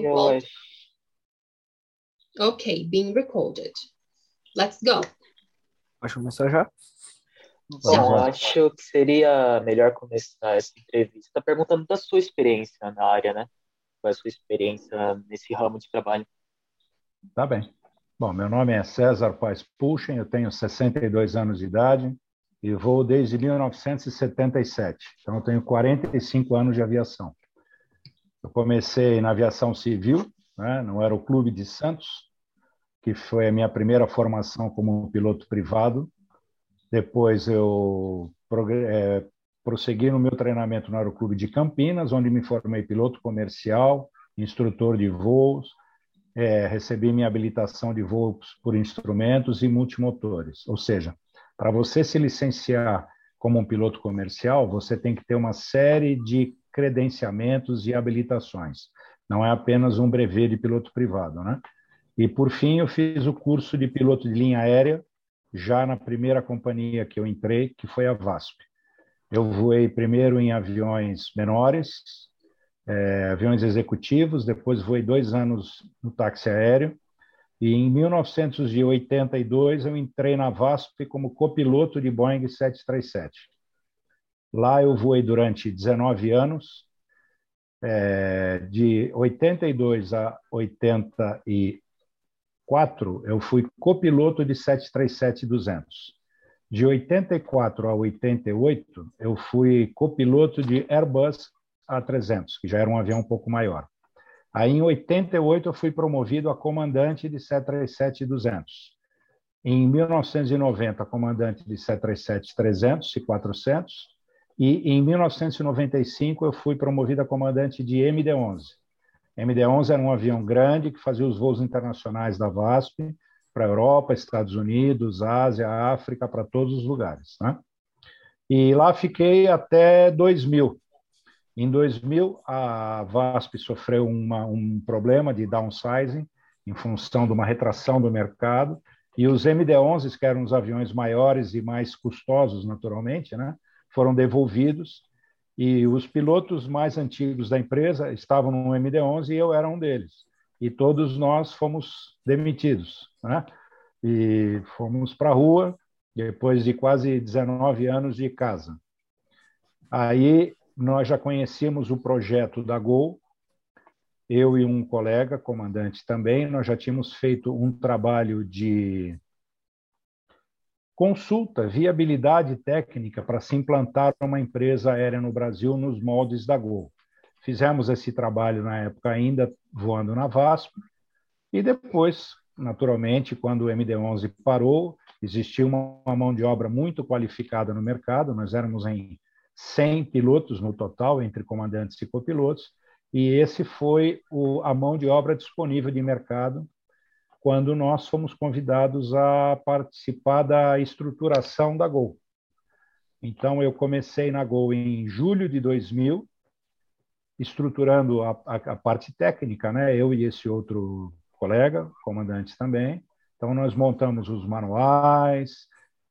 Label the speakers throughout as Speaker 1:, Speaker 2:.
Speaker 1: Well, okay, being recorded. Let's go.
Speaker 2: Pode começar já?
Speaker 1: Bom,
Speaker 3: acho que seria melhor começar essa entrevista perguntando da sua experiência na área, né? Qual é a sua experiência nesse ramo de trabalho?
Speaker 4: Tá bem. Bom, meu nome é César Paes Puchen, eu tenho 62 anos de idade e vou desde 1977. Então, eu tenho 45 anos de aviação. Eu comecei na aviação civil, né, no Aeroclube de Santos, que foi a minha primeira formação como piloto privado. Depois eu é, prossegui no meu treinamento no Aeroclube de Campinas, onde me formei piloto comercial, instrutor de voos, é, recebi minha habilitação de voos por instrumentos e multimotores. Ou seja, para você se licenciar como um piloto comercial, você tem que ter uma série de credenciamentos e habilitações. Não é apenas um brevet de piloto privado, né? E por fim, eu fiz o curso de piloto de linha aérea já na primeira companhia que eu entrei, que foi a VASP. Eu voei primeiro em aviões menores, é, aviões executivos, depois voei dois anos no táxi aéreo, e em 1982 eu entrei na VASP como copiloto de Boeing 737. Lá eu voei durante 19 anos, é, de 82 a 84 eu fui copiloto de 737-200. De 84 a 88 eu fui copiloto de Airbus A300, que já era um avião um pouco maior. Aí em 88 eu fui promovido a comandante de 737-200. Em 1990, comandante de 737-300 e 400 e em 1995 eu fui promovido a comandante de MD-11. MD-11 era um avião grande que fazia os voos internacionais da VASP para Europa, Estados Unidos, Ásia, África, para todos os lugares. Né? E lá fiquei até 2000. Em 2000, a VASP sofreu uma, um problema de downsizing em função de uma retração do mercado, e os MD-11, que eram os aviões maiores e mais custosos, naturalmente, né? Foram devolvidos e os pilotos mais antigos da empresa estavam no MD-11 e eu era um deles. E todos nós fomos demitidos, né? E fomos para a rua depois de quase 19 anos de casa. Aí nós já conhecíamos o projeto da Gol, eu e um colega, comandante também, nós já tínhamos feito um trabalho de Consulta viabilidade técnica para se implantar uma empresa aérea no Brasil nos moldes da Gol. Fizemos esse trabalho na época ainda voando na VASP e depois, naturalmente, quando o MD-11 parou, existia uma mão de obra muito qualificada no mercado, nós éramos em 100 pilotos no total, entre comandantes e copilotos, e esse foi o, a mão de obra disponível de mercado quando nós fomos convidados a participar da estruturação da Gol. Então, eu comecei na Gol em julho de 2000, estruturando a, a, a parte técnica, né? eu e esse outro colega, comandante também. Então, nós montamos os manuais,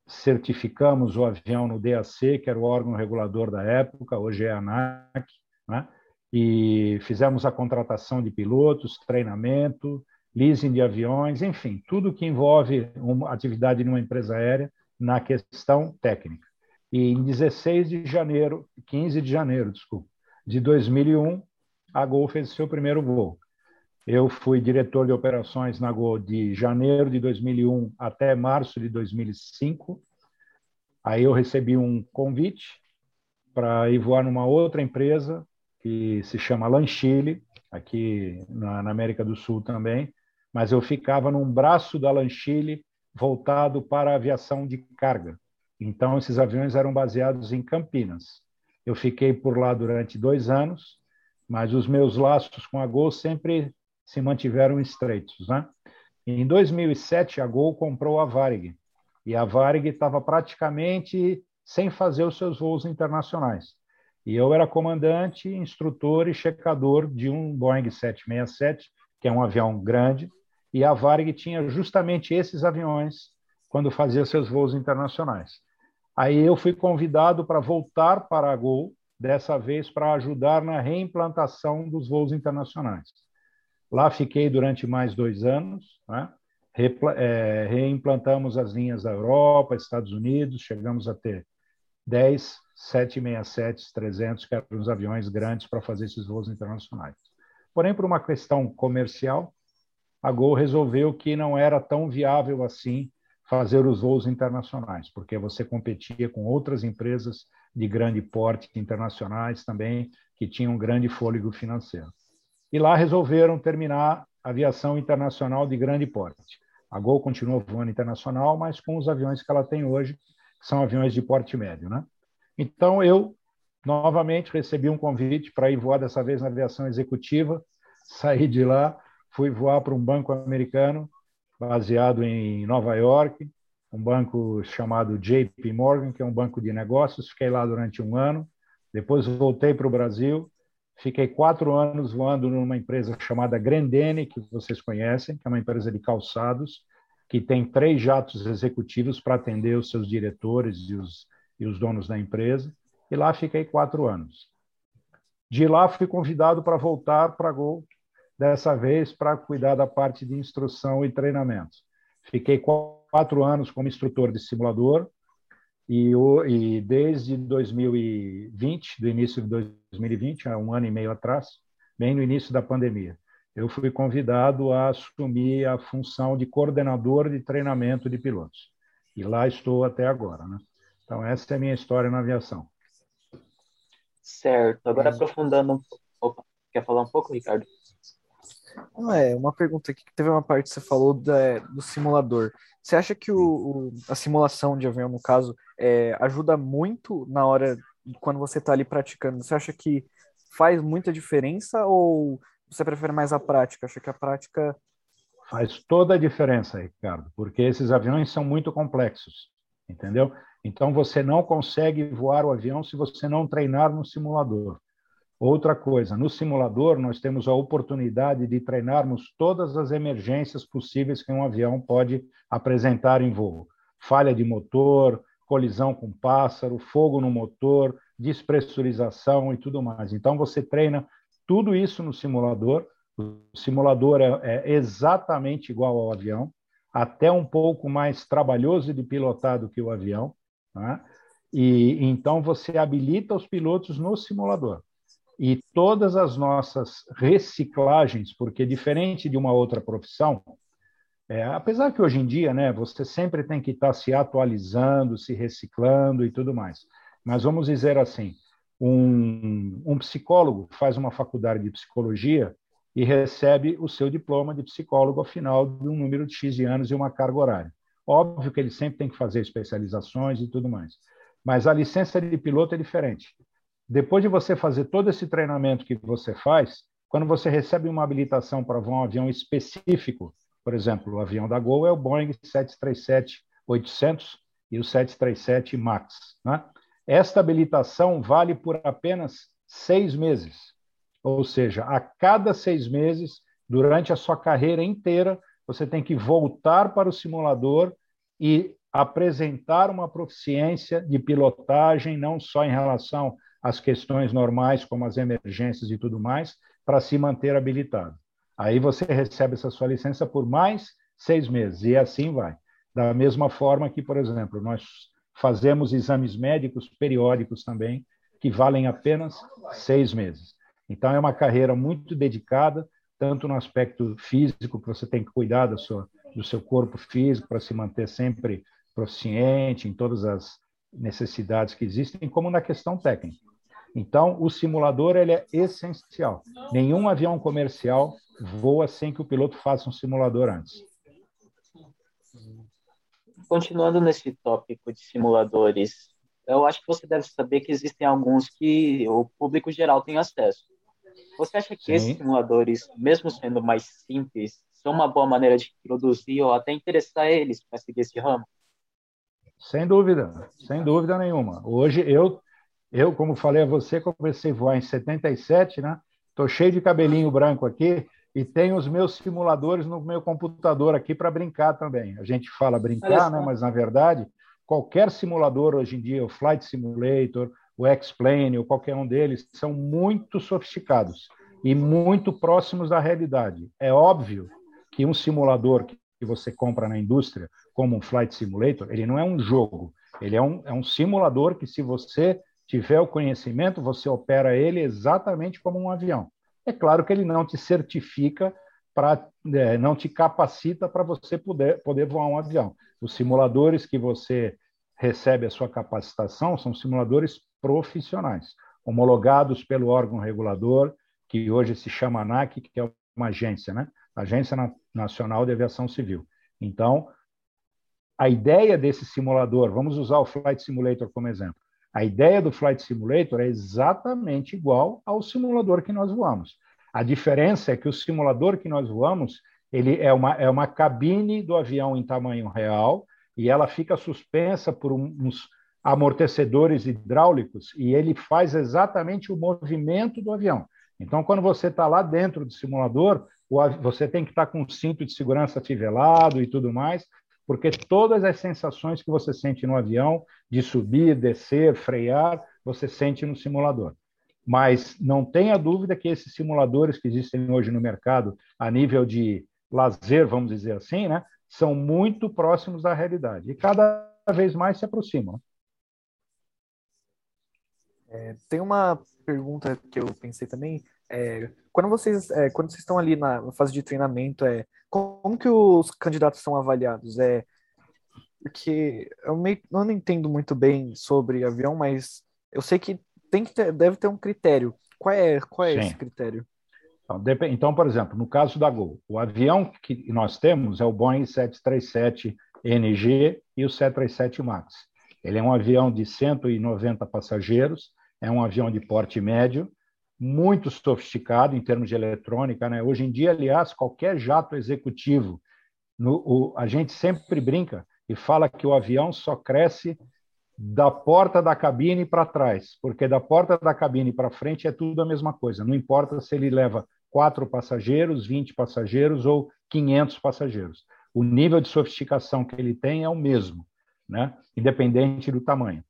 Speaker 4: certificamos o avião no DAC, que era o órgão regulador da época, hoje é a ANAC, né? e fizemos a contratação de pilotos, treinamento, leasing de aviões, enfim, tudo que envolve uma atividade numa empresa aérea na questão técnica. E em 16 de janeiro, 15 de janeiro, desculpa, de 2001, a Gol fez seu primeiro voo. Eu fui diretor de operações na Gol de janeiro de 2001 até março de 2005. Aí eu recebi um convite para ir voar numa outra empresa que se chama Lanchile, aqui na, na América do Sul também, mas eu ficava num braço da Lanchile voltado para a aviação de carga. Então, esses aviões eram baseados em Campinas. Eu fiquei por lá durante dois anos, mas os meus laços com a Gol sempre se mantiveram estreitos. Né? Em 2007, a Gol comprou a Varig, e a Varig estava praticamente sem fazer os seus voos internacionais. E eu era comandante, instrutor e checador de um Boeing 767, que é um avião grande, e a Varig tinha justamente esses aviões quando fazia seus voos internacionais. Aí eu fui convidado para voltar para a Gol, dessa vez para ajudar na reimplantação dos voos internacionais. Lá fiquei durante mais dois anos. Né? é, reimplantamos as linhas da Europa, Estados Unidos, chegamos a ter 10 767 300, que eram os aviões grandes para fazer esses voos internacionais. Porém, por uma questão comercial, a Gol resolveu que não era tão viável assim fazer os voos internacionais, porque você competia com outras empresas de grande porte internacionais também, que tinham grande fôlego financeiro. E lá resolveram terminar a aviação internacional de grande porte. A Gol continua voando internacional, mas com os aviões que ela tem hoje, que são aviões de porte médio. Né? Então, eu novamente recebi um convite para ir voar dessa vez na aviação executiva, saí de lá, fui voar para um banco americano baseado em Nova York, um banco chamado JP Morgan, que é um banco de negócios. Fiquei lá durante um ano. Depois voltei para o Brasil. Fiquei quatro anos voando numa empresa chamada Grendene, que vocês conhecem, que é uma empresa de calçados, que tem três jatos executivos para atender os seus diretores e os, e os donos da empresa. E lá fiquei quatro anos. De lá fui convidado para voltar para a Gol, dessa vez para cuidar da parte de instrução e treinamento. Fiquei quatro anos como instrutor de simulador e, e desde 2020, do início de 2020, há um ano e meio atrás, bem no início da pandemia, eu fui convidado a assumir a função de coordenador de treinamento de pilotos. E lá estou até agora. Né? Então, essa é a minha história na aviação.
Speaker 3: Certo. Agora, aprofundando um pouco. Quer falar um pouco, Ricardo?
Speaker 2: É, uma pergunta aqui que teve uma parte que você falou da, do simulador. Você acha que o, o, a simulação de avião, no caso, é, ajuda muito na hora quando você está ali praticando? Você acha que faz muita diferença ou você prefere mais a prática? Acha que a prática
Speaker 4: faz toda a diferença, Ricardo, porque esses aviões são muito complexos, entendeu? Então você não consegue voar o avião se você não treinar no simulador. Outra coisa, no simulador nós temos a oportunidade de treinarmos todas as emergências possíveis que um avião pode apresentar em voo. Falha de motor, colisão com pássaro, fogo no motor, despressurização e tudo mais. Então você treina tudo isso no simulador. O simulador é, é exatamente igual ao avião, até um pouco mais trabalhoso de pilotar do que o avião. Né? E então você habilita os pilotos no simulador e todas as nossas reciclagens, porque diferente de uma outra profissão, é, apesar que hoje em dia, né, você sempre tem que estar se atualizando, se reciclando e tudo mais. Mas vamos dizer assim, um, um psicólogo faz uma faculdade de psicologia e recebe o seu diploma de psicólogo ao final de um número de X de anos e uma carga horária. Óbvio que ele sempre tem que fazer especializações e tudo mais. Mas a licença de piloto é diferente. Depois de você fazer todo esse treinamento que você faz, quando você recebe uma habilitação para voar um avião específico, por exemplo, o avião da Gol é o Boeing 737-800 e o 737 MAX. Né? Esta habilitação vale por apenas seis meses. Ou seja, a cada seis meses, durante a sua carreira inteira, você tem que voltar para o simulador e apresentar uma proficiência de pilotagem, não só em relação as questões normais, como as emergências e tudo mais, para se manter habilitado. Aí você recebe essa sua licença por mais seis meses, e assim vai. Da mesma forma que, por exemplo, nós fazemos exames médicos periódicos também, que valem apenas seis meses. Então, é uma carreira muito dedicada, tanto no aspecto físico, que você tem que cuidar da sua, do seu corpo físico para se manter sempre proficiente em todas as necessidades que existem, como na questão técnica. Então, o simulador ele é essencial. Nenhum avião comercial voa sem que o piloto faça um simulador antes.
Speaker 3: Continuando nesse tópico de simuladores, eu acho que você deve saber que existem alguns que o público geral tem acesso. Você acha que Sim. esses simuladores, mesmo sendo mais simples, são uma boa maneira de introduzir ou até interessar eles para seguir esse ramo?
Speaker 4: Sem dúvida, sem dúvida nenhuma. Hoje eu eu, como falei a você, comecei a voar em 77, né? Estou cheio de cabelinho branco aqui e tenho os meus simuladores no meu computador aqui para brincar também. A gente fala brincar, né? mas na verdade, qualquer simulador hoje em dia, o Flight Simulator, o X-Plane, ou qualquer um deles, são muito sofisticados. e muito próximos da realidade. É óbvio que um simulador que você compra na indústria, como um Flight Simulator, ele não é um jogo, ele é um, é um simulador que, se você tiver o conhecimento, você opera ele exatamente como um avião. É claro que ele não te certifica para é, não te capacita para você poder, poder voar um avião. Os simuladores que você recebe a sua capacitação são simuladores profissionais, homologados pelo órgão regulador, que hoje se chama ANAC, que é uma agência, né? Agência Nacional de Aviação Civil. Então, a ideia desse simulador, vamos usar o Flight Simulator como exemplo. A ideia do Flight Simulator é exatamente igual ao simulador que nós voamos. A diferença é que o simulador que nós voamos, ele é uma, é uma cabine do avião em tamanho real e ela fica suspensa por uns amortecedores hidráulicos e ele faz exatamente o movimento do avião. Então, quando você está lá dentro do simulador, você tem que estar tá com o cinto de segurança fivelado e tudo mais, porque todas as sensações que você sente no avião, de subir, descer, frear, você sente no simulador. Mas não tenha dúvida que esses simuladores que existem hoje no mercado, a nível de lazer, vamos dizer assim, né, são muito próximos da realidade. E cada vez mais se aproximam.
Speaker 2: É, tem uma pergunta que eu pensei também. É, quando vocês é, quando vocês estão ali na fase de treinamento, é como que os candidatos são avaliados? É porque eu, meio, eu não entendo muito bem sobre avião, mas eu sei que tem que ter, deve ter um critério. Qual é, qual é esse critério?
Speaker 4: Então, então, por exemplo, no caso da Gol, o avião que nós temos é o Boeing 737 NG e o 737 MAX. Ele é um avião de 190 passageiros, é um avião de porte médio, muito sofisticado em termos de eletrônica. Né? Hoje em dia, aliás, qualquer jato executivo, no, o, a gente sempre brinca e fala que o avião só cresce da porta da cabine para trás, porque da porta da cabine para frente é tudo a mesma coisa. Não importa se ele leva quatro passageiros, 20 passageiros ou 500 passageiros. O nível de sofisticação que ele tem é o mesmo, né? independente do tamanho.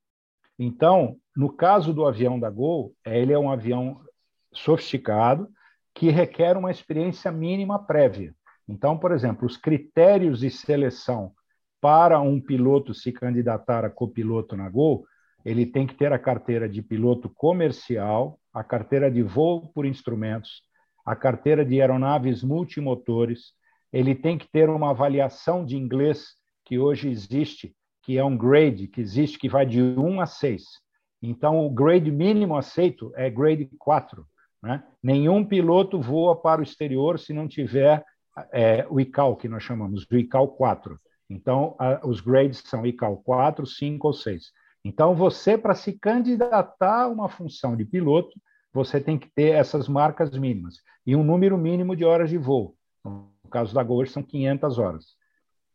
Speaker 4: Então, no caso do avião da Gol, ele é um avião sofisticado que requer uma experiência mínima prévia. Então, por exemplo, os critérios de seleção para um piloto se candidatar a copiloto na Gol, ele tem que ter a carteira de piloto comercial, a carteira de voo por instrumentos, a carteira de aeronaves multimotores, ele tem que ter uma avaliação de inglês que hoje existe, que é um grade, que existe, que vai de 1 a 6. Então, o grade mínimo aceito é grade 4. Né? Nenhum piloto voa para o exterior se não tiver é, o ICAO, que nós chamamos, o ICAO 4. Então, a, os grades são ICAO 4, 5 ou 6. Então, você, para se candidatar a uma função de piloto, você tem que ter essas marcas mínimas e um número mínimo de horas de voo. No caso da Gol, são 500 horas.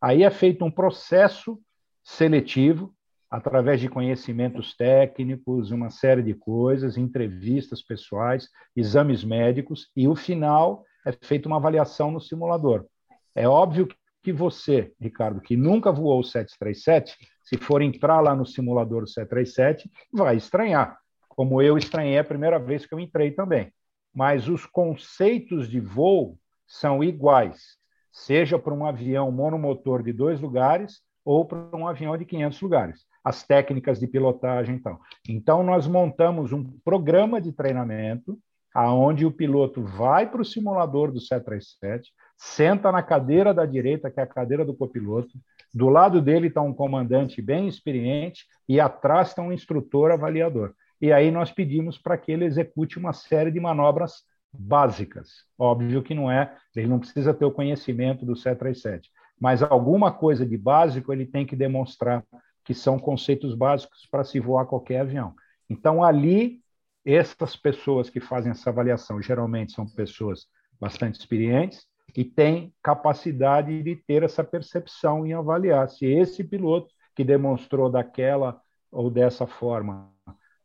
Speaker 4: Aí é feito um processo seletivo, através de conhecimentos técnicos, uma série de coisas, entrevistas pessoais, exames médicos, e o final é feita uma avaliação no simulador. É óbvio que você, Ricardo, que nunca voou o 737, se for entrar lá no simulador do 737, vai estranhar, como eu estranhei a primeira vez que eu entrei também. Mas os conceitos de voo são iguais, seja para um avião monomotor de dois lugares ou para um avião de 500 lugares. As técnicas de pilotagem, então. Então, nós montamos um programa de treinamento aonde o piloto vai para o simulador do 737, senta na cadeira da direita, que é a cadeira do copiloto, do lado dele está um comandante bem experiente e atrás está um instrutor avaliador. E aí nós pedimos para que ele execute uma série de manobras básicas. Óbvio que não é, ele não precisa ter o conhecimento do 737, mas alguma coisa de básico ele tem que demonstrar que são conceitos básicos para se voar qualquer avião. Então ali essas pessoas que fazem essa avaliação geralmente são pessoas bastante experientes e têm capacidade de ter essa percepção em avaliar se esse piloto que demonstrou daquela ou dessa forma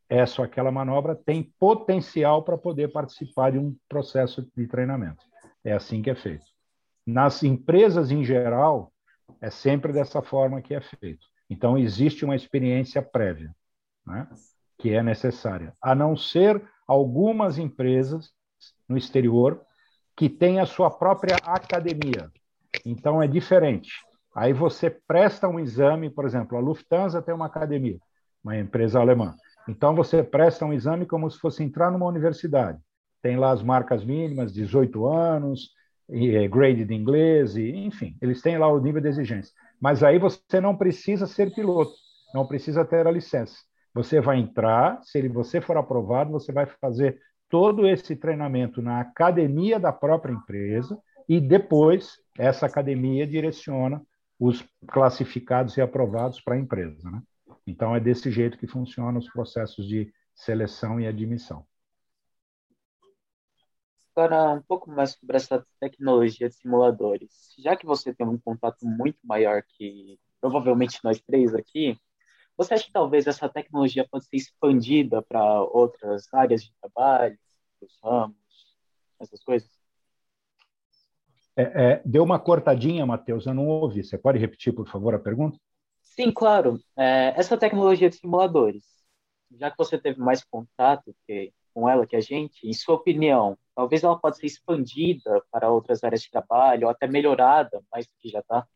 Speaker 4: essa ou aquela manobra tem potencial para poder participar de um processo de treinamento. É assim que é feito. Nas empresas em geral, é sempre dessa forma que é feito. Então, existe uma experiência prévia. Né? que é necessária, a não ser algumas empresas no exterior que tem a sua própria academia. Então é diferente. Aí você presta um exame, por exemplo, a Lufthansa tem uma academia, uma empresa alemã. Então você presta um exame como se fosse entrar numa universidade. Tem lá as marcas mínimas, 18 anos, é, grade de inglês, e, enfim, eles têm lá o nível de exigência. Mas aí você não precisa ser piloto, não precisa ter a licença. Você vai entrar, se você for aprovado, você vai fazer todo esse treinamento na academia da própria empresa e depois essa academia direciona os classificados e aprovados para a empresa. Né? Então, é desse jeito que funcionam os processos de seleção e admissão.
Speaker 3: Agora, um pouco mais sobre essa tecnologia de simuladores. Já que você tem um contato muito maior que provavelmente nós três aqui, você acha que talvez essa tecnologia pode ser expandida para outras áreas de trabalho, os ramos, essas coisas?
Speaker 4: É, é, deu uma cortadinha, Matheus, eu não ouvi. Você pode repetir, por favor, a pergunta?
Speaker 3: Sim, claro. É, essa tecnologia de simuladores, já que você teve mais contato que, com ela que a gente, em sua opinião, talvez ela pode ser expandida para outras áreas de trabalho, ou até melhorada mais do que já está?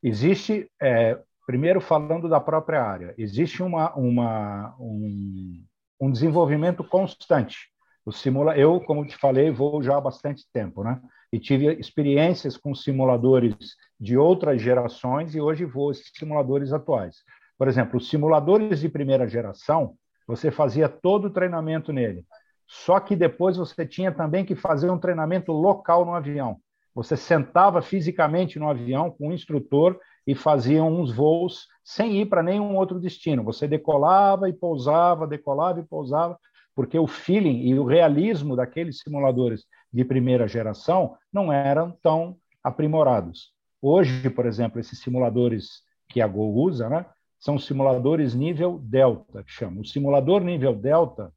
Speaker 4: Existe, é, primeiro falando da própria área, existe uma, uma, um, um desenvolvimento constante. O simula... Eu, como te falei, vou já há bastante tempo, né? E tive experiências com simuladores de outras gerações e hoje vou esses simuladores atuais. Por exemplo, os simuladores de primeira geração, você fazia todo o treinamento nele. Só que depois você tinha também que fazer um treinamento local no avião. Você sentava fisicamente no avião com o instrutor e fazia uns voos sem ir para nenhum outro destino. Você decolava e pousava, decolava e pousava, porque o feeling e o realismo daqueles simuladores de primeira geração não eram tão aprimorados. Hoje, por exemplo, esses simuladores que a Gol usa, né, são simuladores nível Delta, que chama. O simulador nível Delta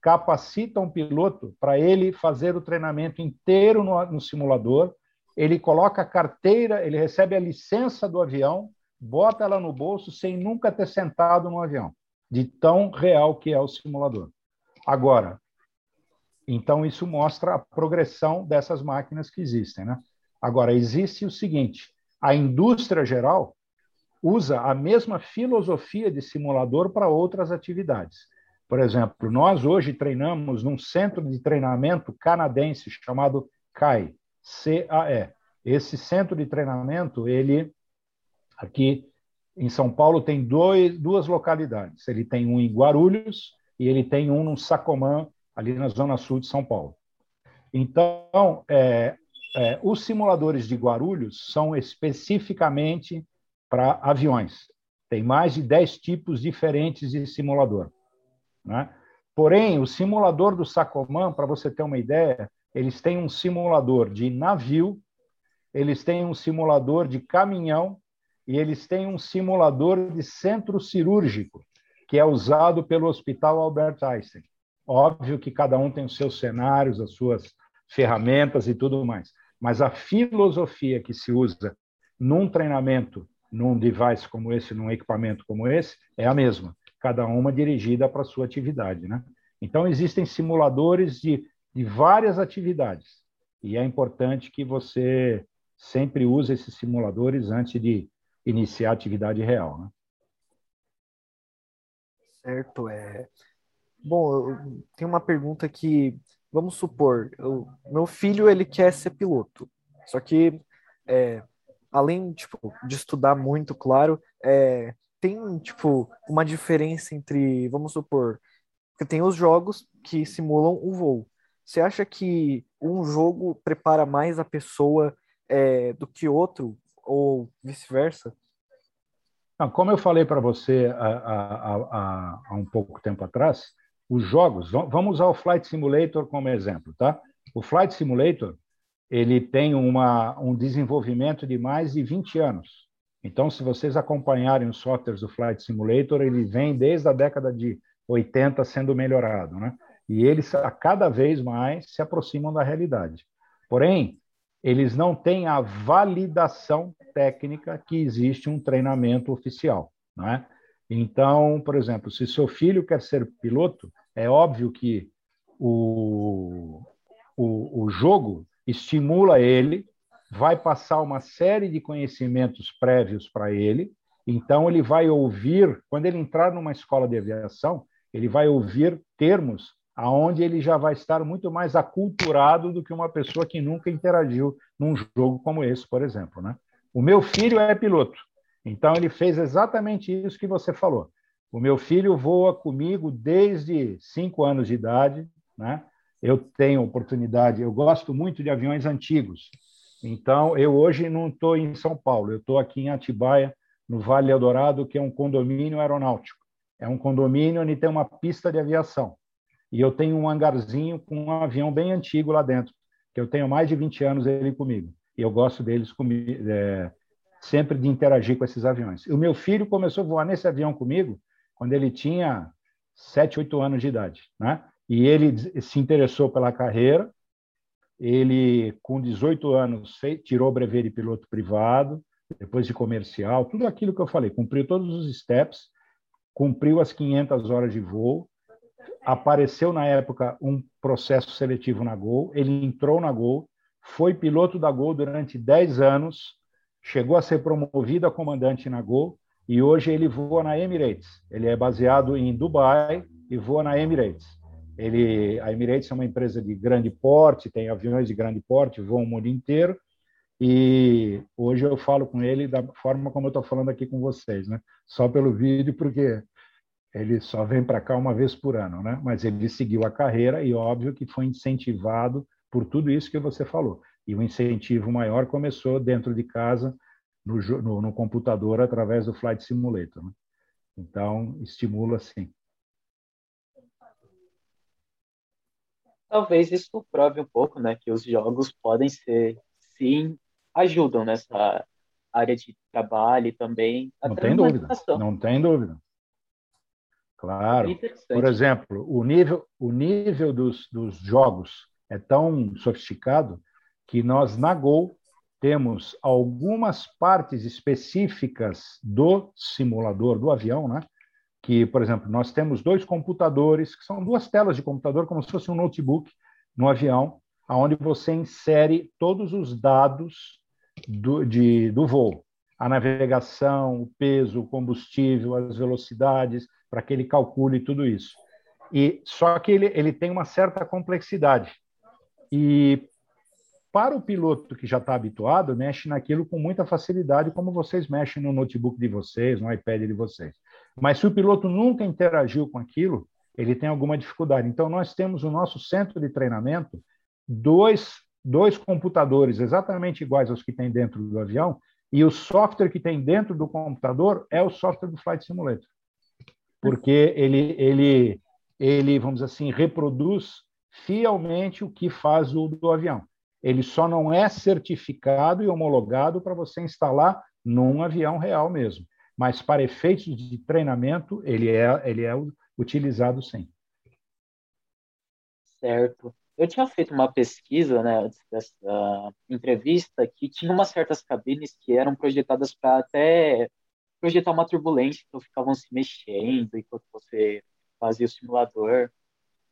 Speaker 4: capacita um piloto para ele fazer o treinamento inteiro no, no simulador. Ele coloca a carteira, ele recebe a licença do avião, bota ela no bolso sem nunca ter sentado no avião, de tão real que é o simulador. Agora, então isso mostra a progressão dessas máquinas que existem, né? Agora existe o seguinte: a indústria geral usa a mesma filosofia de simulador para outras atividades. Por exemplo, nós hoje treinamos num centro de treinamento canadense chamado CAE. Esse centro de treinamento, ele aqui em São Paulo tem dois, duas localidades. Ele tem um em Guarulhos e ele tem um no Sacomã, ali na zona sul de São Paulo. Então, é, é, os simuladores de Guarulhos são especificamente para aviões. Tem mais de 10 tipos diferentes de simulador. Né? Porém, o simulador do Sacomã, para você ter uma ideia, eles têm um simulador de navio, eles têm um simulador de caminhão e eles têm um simulador de centro cirúrgico, que é usado pelo Hospital Albert Einstein. Óbvio que cada um tem os seus cenários, as suas ferramentas e tudo mais, mas a filosofia que se usa num treinamento, num device como esse, num equipamento como esse, é a mesma cada uma dirigida para a sua atividade. Né? Então, existem simuladores de, de várias atividades, e é importante que você sempre use esses simuladores antes de iniciar a atividade real. Né?
Speaker 2: Certo, é. Bom, tem uma pergunta que, vamos supor, eu, meu filho ele quer ser piloto, só que é, além tipo, de estudar muito, claro, é, tem, tipo, uma diferença entre, vamos supor, que tem os jogos que simulam o voo. Você acha que um jogo prepara mais a pessoa é, do que outro, ou vice-versa?
Speaker 4: Como eu falei para você há, um pouco tempo atrás, os jogos, vamos usar o Flight Simulator como exemplo, tá? O Flight Simulator, ele tem uma, um desenvolvimento de mais de 20 anos. Então, se vocês acompanharem os softwares do Flight Simulator, ele vem desde a década de 80 sendo melhorado, né? E eles a cada vez mais se aproximam da realidade. Porém, eles não têm a validação técnica que existe um treinamento oficial, não é? Então, por exemplo, se seu filho quer ser piloto, é óbvio que o, o, o jogo estimula ele, vai passar uma série de conhecimentos prévios para ele, então ele vai ouvir, quando ele entrar numa escola de aviação, ele vai ouvir termos aonde ele já vai estar muito mais aculturado do que uma pessoa que nunca interagiu num jogo como esse, por exemplo, né? O meu filho é piloto, então ele fez exatamente isso que você falou. O meu filho voa comigo desde cinco anos de idade, né? Eu tenho oportunidade, eu gosto muito de aviões antigos. Então, eu hoje não estou em São Paulo, eu estou aqui em Atibaia, no Vale Eldorado, que é um condomínio aeronáutico. É um condomínio onde tem uma pista de aviação. E eu tenho um hangarzinho com um avião bem antigo lá dentro, que eu tenho mais de 20 anos ele comigo. E eu gosto deles comigo, é, sempre de interagir com esses aviões. O meu filho começou a voar nesse avião comigo quando ele tinha 7, 8 anos de idade, né? E ele se interessou pela carreira. Ele, com 18 anos, tirou o brevet de piloto privado, depois de comercial, tudo aquilo que eu falei, cumpriu todos os steps, cumpriu as 500 horas de voo, apareceu na época um processo seletivo na Gol, ele entrou na Gol, foi piloto da Gol durante 10 anos, chegou a ser promovido a comandante na Gol e hoje ele voa na Emirates. Ele é baseado em Dubai e voa na Emirates. Ele, a Emirates é uma empresa de grande porte, tem aviões de grande porte, voam o mundo inteiro. E hoje eu falo com ele da forma como eu estou falando aqui com vocês, né? Só pelo vídeo, porque ele só vem para cá uma vez por ano, né? Mas ele seguiu a carreira e óbvio que foi incentivado por tudo isso que você falou. E o incentivo maior começou dentro de casa, no, no, no computador, através do Flight Simulator. Né? Então, estimula sim.
Speaker 3: Talvez isso prove um pouco, né, que os jogos podem ser, sim, ajudam nessa área de trabalho e também.
Speaker 4: Não tem dúvida. Não tem dúvida. Claro. É Por exemplo, o nível, o nível dos, dos jogos é tão sofisticado que nós, na Gol, temos algumas partes específicas do simulador do avião, né? Que, por exemplo, nós temos dois computadores, que são duas telas de computador, como se fosse um notebook no avião, onde você insere todos os dados do, de, do voo. A navegação, o peso, o combustível, as velocidades, para que ele calcule tudo isso. E só que ele, ele tem uma certa complexidade. E para o piloto que já está habituado, mexe naquilo com muita facilidade, como vocês mexem no notebook de vocês, no iPad de vocês. Mas se o piloto nunca interagiu com aquilo, ele tem alguma dificuldade. Então, nós temos o nosso centro de treinamento, dois, dois computadores exatamente iguais aos que tem dentro do avião, e o software que tem dentro do computador é o software do Flight Simulator porque ele, ele, ele, vamos dizer assim, reproduz fielmente o que faz o do avião. Ele só não é certificado e homologado para você instalar num avião real mesmo. Mas para efeitos de treinamento, ele é, ele é utilizado sim.
Speaker 3: Certo. Eu tinha feito uma pesquisa, né, antes dessa entrevista, que tinha umas certas cabines que eram projetadas para até projetar uma turbulência, então ficavam se mexendo enquanto você fazia o simulador.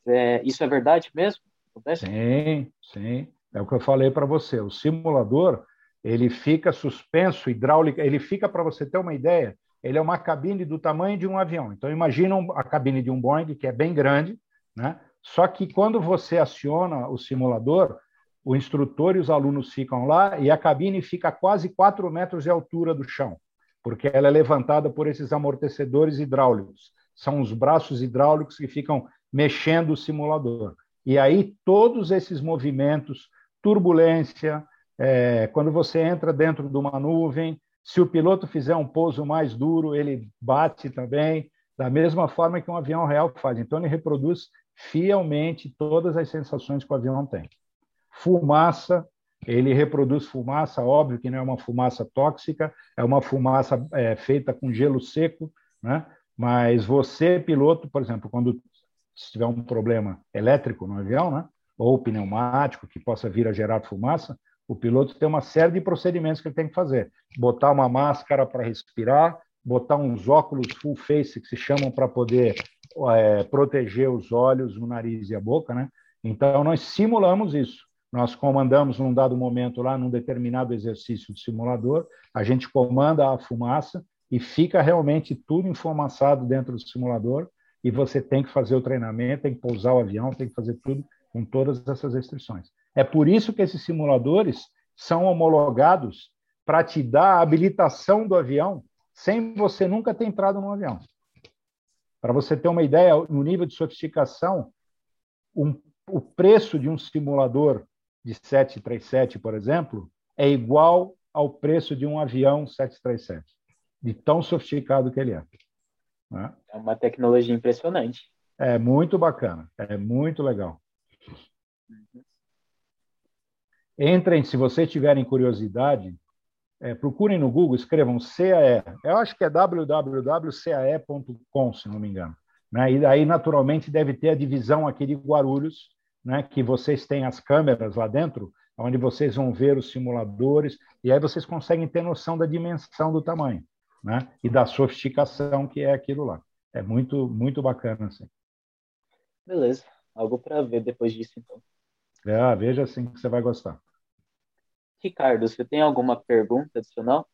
Speaker 3: É, isso é verdade mesmo?
Speaker 4: Acontece? Sim, sim. É o que eu falei para você. O simulador ele fica suspenso hidráulica, ele fica para você ter uma ideia. Ele é uma cabine do tamanho de um avião. Então imagina a cabine de um Boeing que é bem grande, né? Só que quando você aciona o simulador, o instrutor e os alunos ficam lá e a cabine fica a quase 4 metros de altura do chão porque ela é levantada por esses amortecedores hidráulicos. São os braços hidráulicos que ficam mexendo o simulador. E aí todos esses movimentos, turbulência, é, quando você entra dentro de uma nuvem, se o piloto fizer um pouso mais duro, ele bate também, da mesma forma que um avião real faz. Então ele reproduz fielmente todas as sensações que o avião tem. Fumaça, ele reproduz fumaça, óbvio que não é uma fumaça tóxica, é uma fumaça é, feita com gelo seco, né? mas você, piloto, por exemplo, quando tiver um problema elétrico no avião, né? ou pneumático, que possa vir a gerar fumaça, o piloto tem uma série de procedimentos que ele tem que fazer. Botar uma máscara para respirar, botar uns óculos full face, que se chamam para poder é, proteger os olhos, o nariz e a boca, né? Então, nós simulamos isso. Nós comandamos num dado momento lá, num determinado exercício de simulador, a gente comanda a fumaça e fica realmente tudo enfumaçado dentro do simulador e você tem que fazer o treinamento, tem que pousar o avião, tem que fazer tudo com todas essas restrições. É por isso que esses simuladores são homologados para te dar a habilitação do avião sem você nunca ter entrado no avião. Para você ter uma ideia, no nível de sofisticação, um, o preço de um simulador de 737, por exemplo, é igual ao preço de um avião 737, de tão sofisticado que ele é.
Speaker 3: Né? É uma tecnologia impressionante.
Speaker 4: É muito bacana, é muito legal. Uhum. Entrem, se vocês tiverem curiosidade, é, procurem no Google, escrevam CAE. Eu acho que é www.cae.com, se não me engano. Né? E aí, naturalmente, deve ter a divisão aqui de Guarulhos, né? que vocês têm as câmeras lá dentro, onde vocês vão ver os simuladores, e aí vocês conseguem ter noção da dimensão do tamanho né? e da sofisticação que é aquilo lá. É muito, muito bacana. Assim.
Speaker 3: Beleza. Algo para ver depois disso, então.
Speaker 4: É, veja assim que você vai gostar.
Speaker 3: Ricardo, você tem alguma pergunta adicional?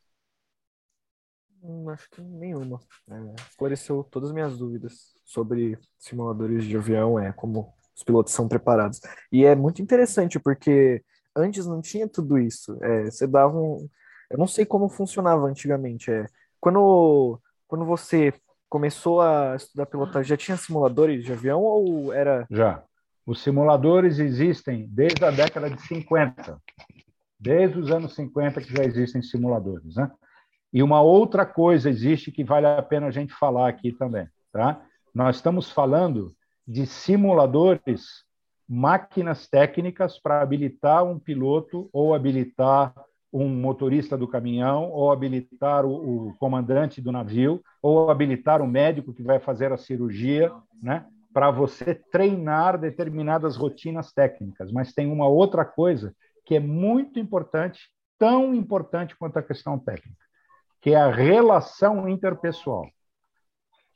Speaker 2: Hum, acho que nenhuma. É, esclareceu todas as minhas dúvidas sobre simuladores de avião, é como os pilotos são preparados. E é muito interessante, porque antes não tinha tudo isso. É, você dava um. Eu não sei como funcionava antigamente. É, quando, quando você começou a estudar pilotagem, já tinha simuladores de avião ou era.
Speaker 4: Já. Os simuladores existem desde a década de 50 desde os anos 50 que já existem simuladores. Né? E uma outra coisa existe que vale a pena a gente falar aqui também. Tá? Nós estamos falando de simuladores, máquinas técnicas para habilitar um piloto ou habilitar um motorista do caminhão, ou habilitar o, o, comandante do navio, ou habilitar o médico que vai fazer a cirurgia, né? para você treinar determinadas rotinas técnicas. Mas tem uma outra coisa que é muito importante, tão importante quanto a questão técnica, que é a relação interpessoal.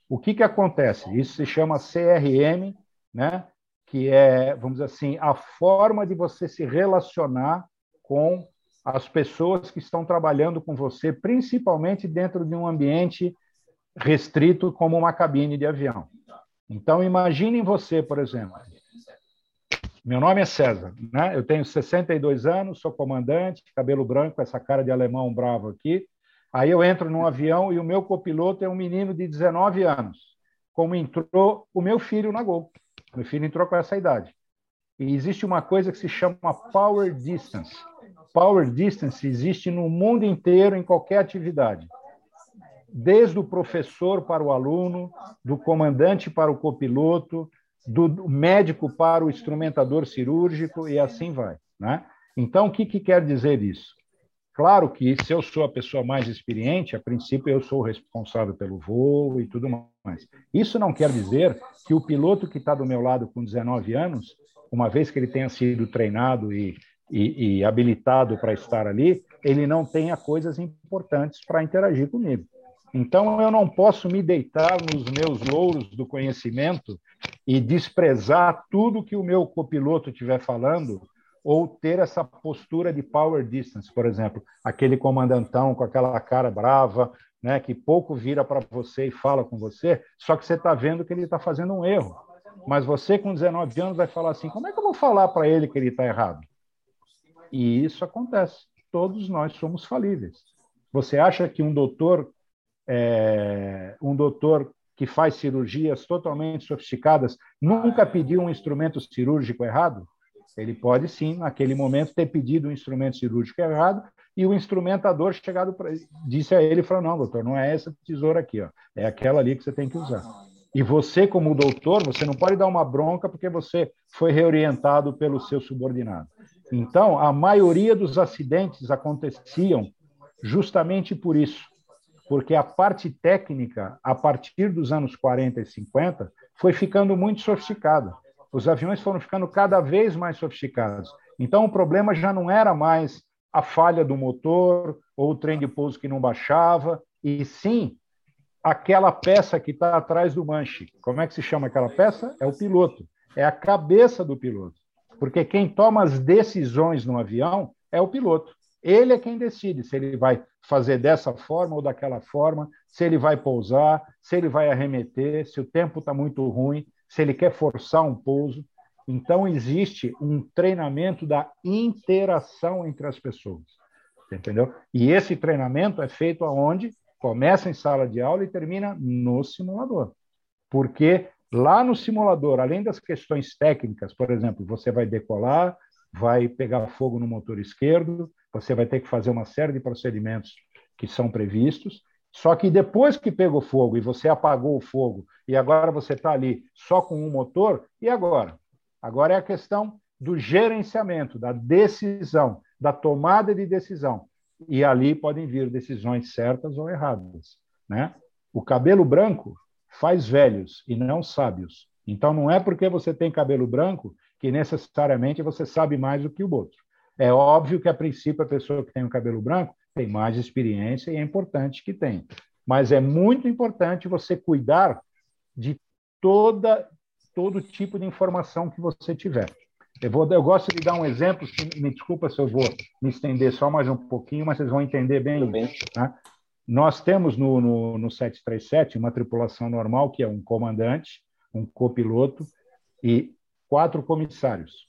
Speaker 4: O que, que acontece? Isso se chama CRM, né? que é, vamos dizer assim, a forma de você se relacionar com as pessoas que estão trabalhando com você, principalmente dentro de um ambiente restrito como uma cabine de avião. Então, imaginem você, por exemplo, meu nome é César, né? Eu tenho 62 anos, sou comandante, cabelo branco, essa cara de alemão bravo aqui. Aí eu entro num avião e o meu copiloto é um menino de 19 anos, como entrou o meu filho na Gol. Meu filho entrou com essa idade. E existe uma coisa que se chama power distance. Power distance existe no mundo inteiro em qualquer atividade. Desde o professor para o aluno, do comandante para o copiloto, do médico para o instrumentador cirúrgico e assim vai. Né? Então, o que, que quer dizer isso? Claro que se eu sou a pessoa mais experiente, a princípio eu sou o responsável pelo voo e tudo mais. Isso não quer dizer que o piloto que está do meu lado com 19 anos, uma vez que ele tenha sido treinado e, e, e habilitado para estar ali, ele não tenha coisas importantes para interagir comigo. Então, eu não posso me deitar nos meus louros do conhecimento e desprezar tudo que o meu copiloto estiver falando ou ter essa postura de power distance, por exemplo, aquele comandantão com aquela cara brava, né, que pouco vira para você e fala com você, só que você está vendo que ele está fazendo um erro. Mas você, com 19 anos, vai falar assim: como é que eu vou falar para ele que ele está errado? E isso acontece. Todos nós somos falíveis. Você acha que um doutor é, um doutor que faz cirurgias totalmente sofisticadas nunca pediu um instrumento cirúrgico errado? Ele pode sim, naquele momento, ter pedido um instrumento cirúrgico errado e o instrumentador chegado pra, disse a ele, falou, não, doutor, não é essa tesoura aqui, ó, é aquela ali que você tem que usar. E você, como doutor, você não pode dar uma bronca porque você foi reorientado pelo seu subordinado. Então, a maioria dos acidentes aconteciam justamente por isso porque a parte técnica, a partir dos anos 40 e 50, foi ficando muito sofisticada. Os aviões foram ficando cada vez mais sofisticados. Então, o problema já não era mais a falha do motor ou o trem de pouso que não baixava, e sim aquela peça que está atrás do manche. Como é que se chama aquela peça? É o piloto. É a cabeça do piloto. Porque quem toma as decisões no avião é o piloto. Ele é quem decide se ele vai fazer dessa forma ou daquela forma, se ele vai pousar, se ele vai arremeter, se o tempo está muito ruim, se ele quer forçar um pouso. Então, existe um treinamento da interação entre as pessoas. Entendeu? E esse treinamento é feito aonde? Começa em sala de aula e termina no simulador. Porque lá no simulador, além das questões técnicas, por exemplo, você vai decolar, vai pegar fogo no motor esquerdo, você vai ter que fazer uma série de procedimentos que são previstos. Só que depois que pegou fogo e você apagou o fogo e agora você está ali só com um motor, e agora? Agora é a questão do gerenciamento, da decisão, da tomada de decisão. E ali podem vir decisões certas ou erradas. Né? O cabelo branco faz velhos e não sábios. Então não é porque você tem cabelo branco que necessariamente você sabe mais do que o outro. É óbvio que, a princípio, a pessoa que tem o cabelo branco tem mais experiência e é importante que tenha. Mas é muito importante você cuidar de toda, todo tipo de informação que você tiver. Eu, vou, eu gosto de dar um exemplo, me desculpa se eu vou me estender só mais um pouquinho, mas vocês vão entender bem. bem. Tá? Nós temos no, no, no 737 uma tripulação normal, que é um comandante, um copiloto e quatro comissários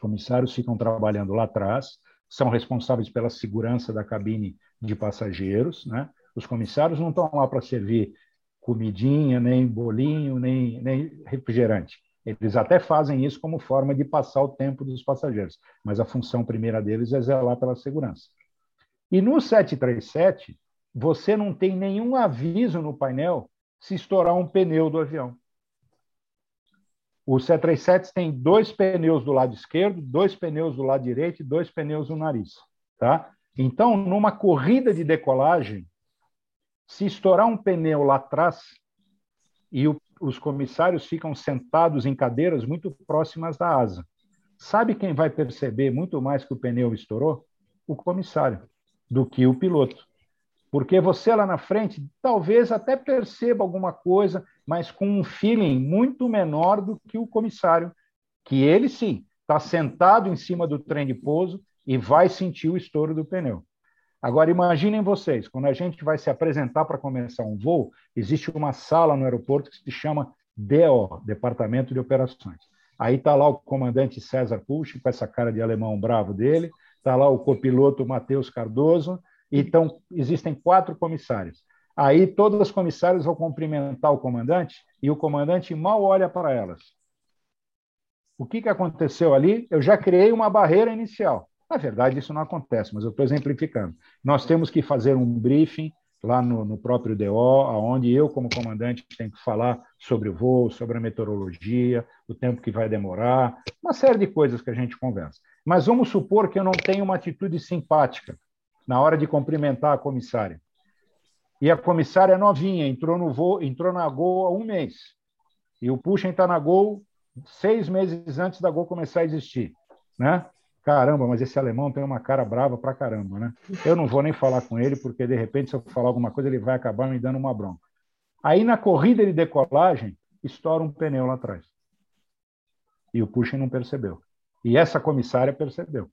Speaker 4: comissários ficam trabalhando lá atrás, são responsáveis pela segurança da cabine de passageiros. Né? Os comissários não estão lá para servir comidinha, nem bolinho, nem, nem refrigerante. Eles até fazem isso como forma de passar o tempo dos passageiros, mas a função primeira deles é zelar pela segurança. E no 737, você não tem nenhum aviso no painel se estourar um pneu do avião. O 737 tem dois pneus do lado esquerdo, dois pneus do lado direito e dois pneus no nariz. Tá? Então, numa corrida de decolagem, se estourar um pneu lá atrás e o, os comissários ficam sentados em cadeiras muito próximas da asa, sabe quem vai perceber muito mais que o pneu estourou? O comissário, do que o piloto. Porque você lá na frente talvez até perceba alguma coisa, mas com um feeling muito menor do que o comissário, que ele sim está sentado em cima do trem de pouso e vai sentir o estouro do pneu. Agora imaginem vocês, quando a gente vai se apresentar para começar um voo, existe uma sala no aeroporto que se chama DO, Departamento de Operações. Aí está lá o comandante César Pucci, com essa cara de alemão bravo dele, está lá o copiloto Matheus Cardoso, então, existem quatro comissários. Aí todas as comissárias vão cumprimentar o comandante e o comandante mal olha para elas. O que, que aconteceu ali? Eu já criei uma barreira inicial. Na verdade, isso não acontece, mas eu estou exemplificando. Nós temos que fazer um briefing lá no, no, próprio DO, onde eu, como comandante, tenho que falar sobre o voo, sobre a meteorologia, o tempo que vai demorar, uma série de coisas que a gente conversa. Mas vamos supor que eu não tenho uma atitude simpática na hora de cumprimentar a comissária. E a comissária novinha, entrou no voo, entrou na Gol há um mês. E o Puxem está na Gol seis meses antes da Gol começar a existir. Né? Caramba, mas esse alemão tem uma cara brava pra caramba, né? Eu não vou nem falar com ele, porque de repente, se eu falar alguma coisa, ele vai acabar me dando uma bronca. Aí na corrida de decolagem, estoura um pneu lá atrás. E o Puxem não percebeu. E essa comissária percebeu.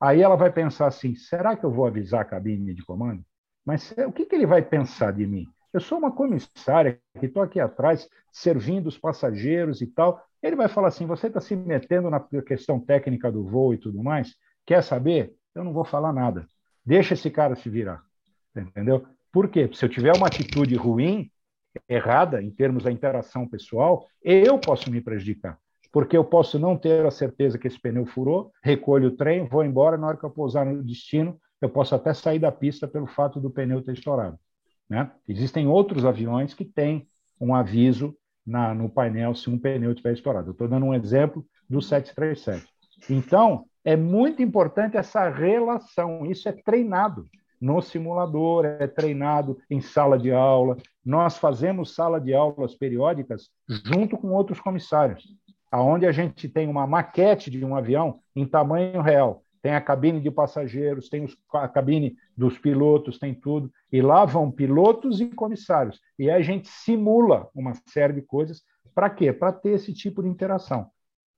Speaker 4: Aí ela vai pensar assim: será que eu vou avisar a cabine de comando? Mas o que, que ele vai pensar de mim? Eu sou uma comissária que estou aqui atrás servindo os passageiros e tal. Ele vai falar assim: você está se metendo na questão técnica do voo e tudo mais? Quer saber? Eu não vou falar nada. Deixa esse cara se virar. Entendeu? Por quê? Se eu tiver uma atitude ruim, errada, em termos da interação pessoal, eu posso me prejudicar porque eu posso não ter a certeza que esse pneu furou, recolho o trem, vou embora, na hora que eu pousar no destino, eu posso até sair da pista pelo fato do pneu ter estourado. Né? Existem outros aviões que têm um aviso na, no painel se um pneu estiver estourado. estou dando um exemplo do 737. Então, é muito importante essa relação, isso é treinado no simulador, é treinado em sala de aula. Nós fazemos sala de aulas periódicas junto com outros comissários aonde a gente tem uma maquete de um avião em tamanho real. tem a cabine de passageiros, tem os, a cabine dos pilotos, tem tudo. E lá vão pilotos e comissários. E a gente simula uma série de coisas. Para quê? Para ter esse tipo de interação.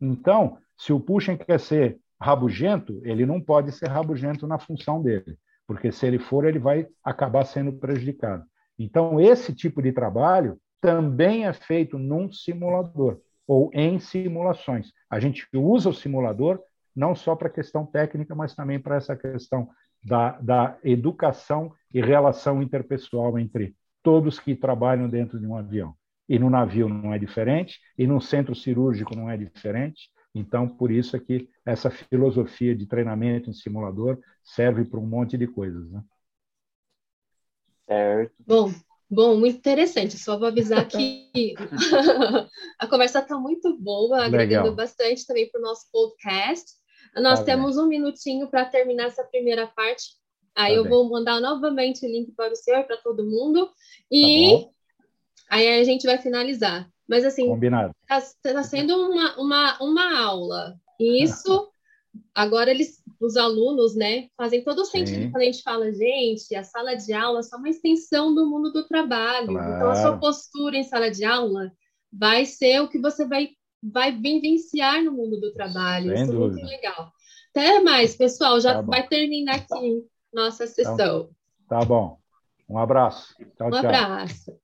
Speaker 4: Então, se o Puxem quer ser rabugento, ele não pode ser rabugento na função dele, porque se ele for, ele vai acabar sendo prejudicado. Então, esse tipo de trabalho também é feito num simulador ou em simulações. A gente usa o simulador não só para a questão técnica, mas também para essa questão da, da educação e relação interpessoal entre todos que trabalham dentro de um avião. E no navio não é diferente, e no centro cirúrgico não é diferente. Então, por isso é que essa filosofia de treinamento em simulador serve para um monte de coisas. Né?
Speaker 1: Certo. Bom, bom, muito interessante. Só vou avisar que a conversa está muito boa, agregando Legal. bastante também para o nosso podcast. Nós tá temos bem. um minutinho para terminar essa primeira parte. Aí tá eu bem. vou mandar novamente o link para o senhor, para todo mundo. E tá aí a gente vai finalizar. Mas assim, está tá sendo uma, uma, uma aula. Isso, agora eles, os alunos, né, fazem todo o sentido Sim. quando a gente fala, gente, a sala de aula é só uma extensão do mundo do trabalho. Claro. Então, a sua postura em sala de aula vai ser o que você vai vai vivenciar no mundo do trabalho. Sem Isso dúvida. é muito legal. Até mais, pessoal. Já tá vai terminar aqui nossa sessão.
Speaker 4: Então, tá bom. Um abraço.
Speaker 1: Tchau, um tchau. abraço.